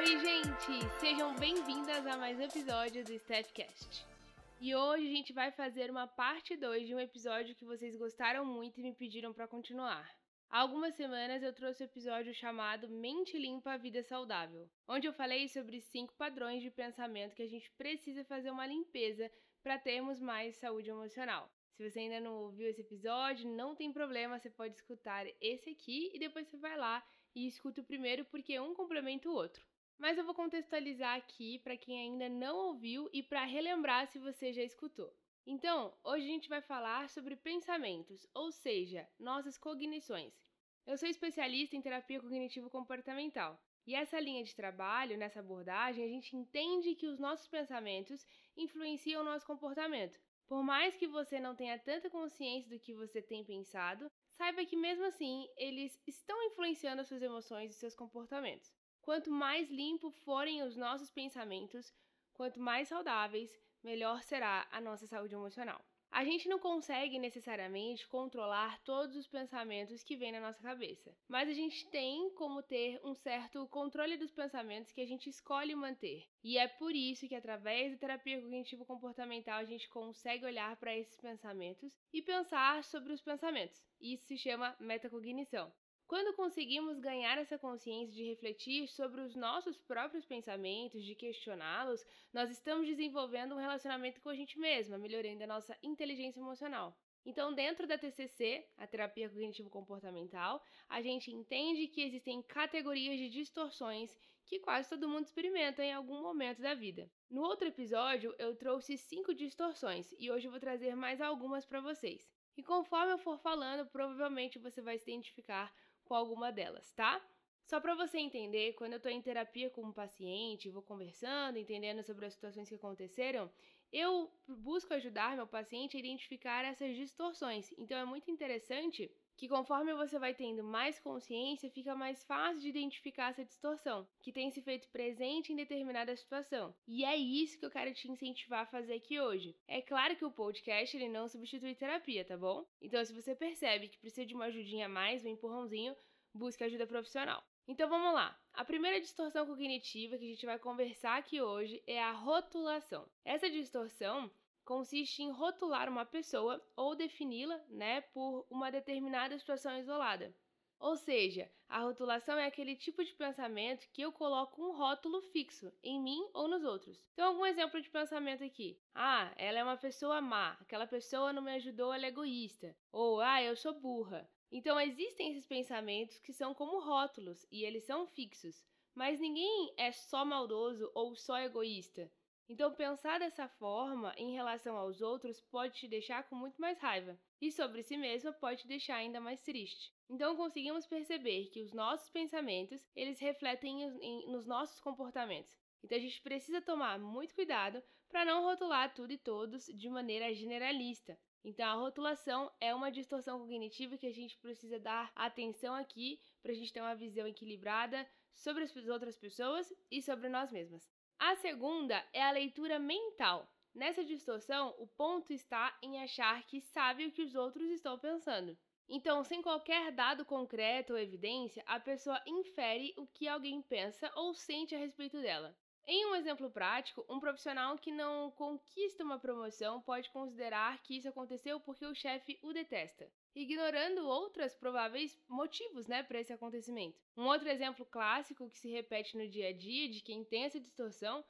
Oi, gente! Sejam bem-vindas a mais um episódio do Stephcast. E hoje a gente vai fazer uma parte 2 de um episódio que vocês gostaram muito e me pediram para continuar. Há algumas semanas eu trouxe o um episódio chamado Mente Limpa, Vida Saudável, onde eu falei sobre cinco padrões de pensamento que a gente precisa fazer uma limpeza para termos mais saúde emocional. Se você ainda não ouviu esse episódio, não tem problema, você pode escutar esse aqui e depois você vai lá e escuta o primeiro porque um complementa o outro. Mas eu vou contextualizar aqui para quem ainda não ouviu e para relembrar se você já escutou. Então, hoje a gente vai falar sobre pensamentos, ou seja, nossas cognições. Eu sou especialista em terapia cognitivo-comportamental. E essa linha de trabalho, nessa abordagem, a gente entende que os nossos pensamentos influenciam o nosso comportamento. Por mais que você não tenha tanta consciência do que você tem pensado, saiba que mesmo assim eles estão influenciando as suas emoções e seus comportamentos. Quanto mais limpo forem os nossos pensamentos, quanto mais saudáveis, melhor será a nossa saúde emocional. A gente não consegue necessariamente controlar todos os pensamentos que vêm na nossa cabeça, mas a gente tem como ter um certo controle dos pensamentos que a gente escolhe manter. E é por isso que, através da terapia cognitivo-comportamental, a gente consegue olhar para esses pensamentos e pensar sobre os pensamentos. Isso se chama metacognição. Quando conseguimos ganhar essa consciência de refletir sobre os nossos próprios pensamentos, de questioná-los, nós estamos desenvolvendo um relacionamento com a gente mesma, melhorando a nossa inteligência emocional. Então, dentro da TCC, a terapia cognitivo-comportamental, a gente entende que existem categorias de distorções que quase todo mundo experimenta em algum momento da vida. No outro episódio, eu trouxe cinco distorções e hoje eu vou trazer mais algumas para vocês. E conforme eu for falando, provavelmente você vai se identificar com alguma delas, tá? Só para você entender, quando eu estou em terapia com um paciente, vou conversando, entendendo sobre as situações que aconteceram, eu busco ajudar meu paciente a identificar essas distorções. Então é muito interessante que conforme você vai tendo mais consciência, fica mais fácil de identificar essa distorção, que tem se feito presente em determinada situação. E é isso que eu quero te incentivar a fazer aqui hoje. É claro que o podcast ele não substitui terapia, tá bom? Então, se você percebe que precisa de uma ajudinha a mais, um empurrãozinho, busque ajuda profissional. Então vamos lá. A primeira distorção cognitiva que a gente vai conversar aqui hoje é a rotulação. Essa distorção consiste em rotular uma pessoa ou defini-la, né, por uma determinada situação isolada. Ou seja, a rotulação é aquele tipo de pensamento que eu coloco um rótulo fixo em mim ou nos outros. Então, algum exemplo de pensamento aqui. Ah, ela é uma pessoa má, aquela pessoa não me ajudou, ela é egoísta. Ou, ah, eu sou burra. Então, existem esses pensamentos que são como rótulos e eles são fixos. Mas ninguém é só maldoso ou só egoísta. Então, pensar dessa forma em relação aos outros pode te deixar com muito mais raiva, e sobre si mesma pode te deixar ainda mais triste. Então, conseguimos perceber que os nossos pensamentos, eles refletem em, em, nos nossos comportamentos. Então, a gente precisa tomar muito cuidado para não rotular tudo e todos de maneira generalista. Então, a rotulação é uma distorção cognitiva que a gente precisa dar atenção aqui para a gente ter uma visão equilibrada sobre as outras pessoas e sobre nós mesmas. A segunda é a leitura mental. Nessa distorção, o ponto está em achar que sabe o que os outros estão pensando. Então, sem qualquer dado concreto ou evidência, a pessoa infere o que alguém pensa ou sente a respeito dela. Em um exemplo prático, um profissional que não conquista uma promoção pode considerar que isso aconteceu porque o chefe o detesta ignorando outros prováveis motivos né, para esse acontecimento. Um outro exemplo clássico que se repete no dia a dia de quem tem essa distorção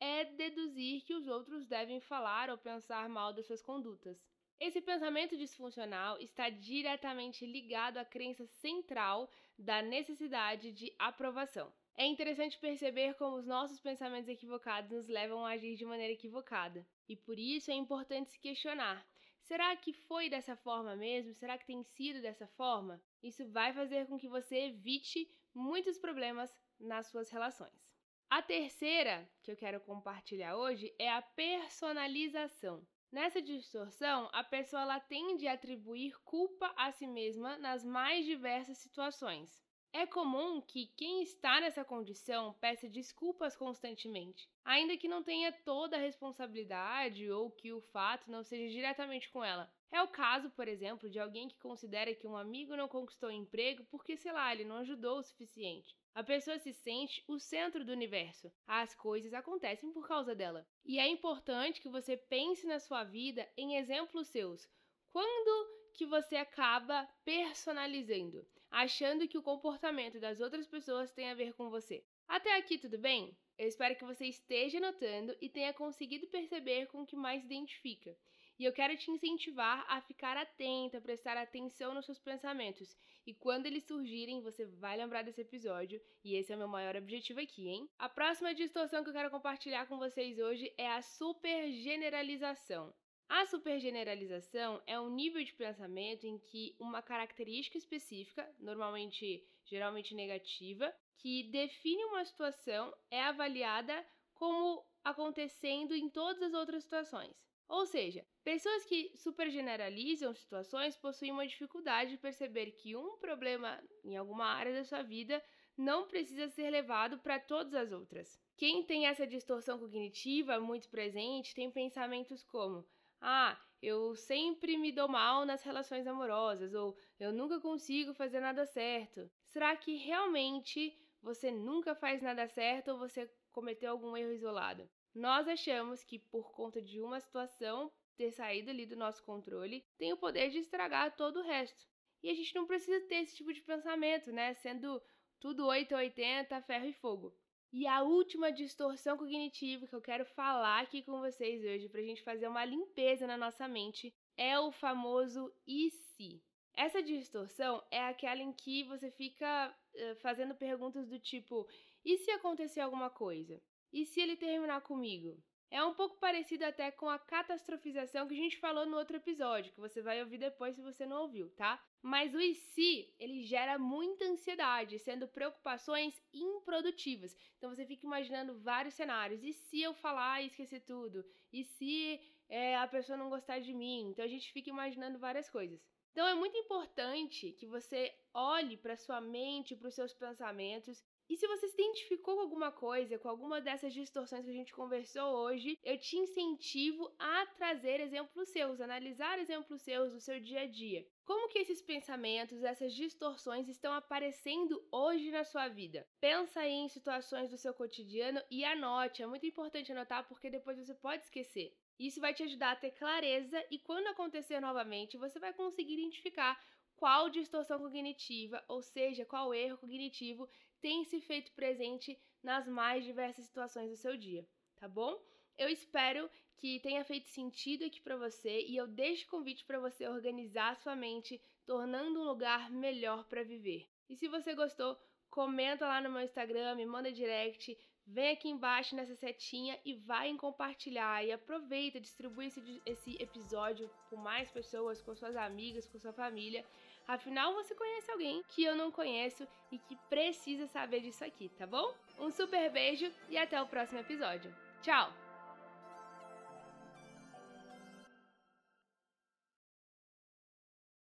é deduzir que os outros devem falar ou pensar mal das suas condutas. Esse pensamento disfuncional está diretamente ligado à crença central da necessidade de aprovação. É interessante perceber como os nossos pensamentos equivocados nos levam a agir de maneira equivocada. E por isso é importante se questionar: Será que foi dessa forma mesmo? Será que tem sido dessa forma? Isso vai fazer com que você evite muitos problemas nas suas relações. A terceira que eu quero compartilhar hoje é a personalização. Nessa distorção, a pessoa tende a atribuir culpa a si mesma nas mais diversas situações. É comum que quem está nessa condição peça desculpas constantemente, ainda que não tenha toda a responsabilidade ou que o fato não seja diretamente com ela. É o caso, por exemplo, de alguém que considera que um amigo não conquistou emprego porque, sei lá, ele não ajudou o suficiente. A pessoa se sente o centro do universo. As coisas acontecem por causa dela. E é importante que você pense na sua vida em exemplos seus. Quando que você acaba personalizando, achando que o comportamento das outras pessoas tem a ver com você? Até aqui tudo bem? Eu espero que você esteja notando e tenha conseguido perceber com o que mais identifica. E eu quero te incentivar a ficar atenta, a prestar atenção nos seus pensamentos. E quando eles surgirem, você vai lembrar desse episódio. E esse é o meu maior objetivo aqui, hein? A próxima distorção que eu quero compartilhar com vocês hoje é a supergeneralização. A supergeneralização é um nível de pensamento em que uma característica específica, normalmente geralmente negativa, que define uma situação é avaliada como acontecendo em todas as outras situações. Ou seja, pessoas que supergeneralizam situações possuem uma dificuldade de perceber que um problema em alguma área da sua vida não precisa ser levado para todas as outras. Quem tem essa distorção cognitiva muito presente tem pensamentos como: ah, eu sempre me dou mal nas relações amorosas, ou eu nunca consigo fazer nada certo. Será que realmente você nunca faz nada certo ou você cometeu algum erro isolado? Nós achamos que por conta de uma situação ter saído ali do nosso controle, tem o poder de estragar todo o resto. E a gente não precisa ter esse tipo de pensamento, né? Sendo tudo 8 ou 80, ferro e fogo. E a última distorção cognitiva que eu quero falar aqui com vocês hoje, para a gente fazer uma limpeza na nossa mente, é o famoso e se. Essa distorção é aquela em que você fica uh, fazendo perguntas do tipo: e se acontecer alguma coisa? E se ele terminar comigo? É um pouco parecido até com a catastrofização que a gente falou no outro episódio, que você vai ouvir depois se você não ouviu, tá? Mas o e se, ele gera muita ansiedade, sendo preocupações improdutivas. Então você fica imaginando vários cenários. E se eu falar e esquecer tudo? E se é, a pessoa não gostar de mim? Então a gente fica imaginando várias coisas. Então é muito importante que você olhe para sua mente, para os seus pensamentos e se você se identificou com alguma coisa, com alguma dessas distorções que a gente conversou hoje, eu te incentivo a trazer exemplos seus, analisar exemplos seus do seu dia a dia. Como que esses pensamentos, essas distorções estão aparecendo hoje na sua vida? Pensa aí em situações do seu cotidiano e anote. É muito importante anotar porque depois você pode esquecer. Isso vai te ajudar a ter clareza e quando acontecer novamente, você vai conseguir identificar qual distorção cognitiva, ou seja, qual erro cognitivo tem se feito presente nas mais diversas situações do seu dia, tá bom? Eu espero que tenha feito sentido aqui para você e eu deixo o convite para você organizar sua mente, tornando um lugar melhor para viver. E se você gostou, comenta lá no meu Instagram, me manda direct, vem aqui embaixo nessa setinha e vai em compartilhar e aproveita, distribui esse, esse episódio com mais pessoas, com suas amigas, com sua família Afinal, você conhece alguém que eu não conheço e que precisa saber disso aqui, tá bom? Um super beijo e até o próximo episódio. Tchau!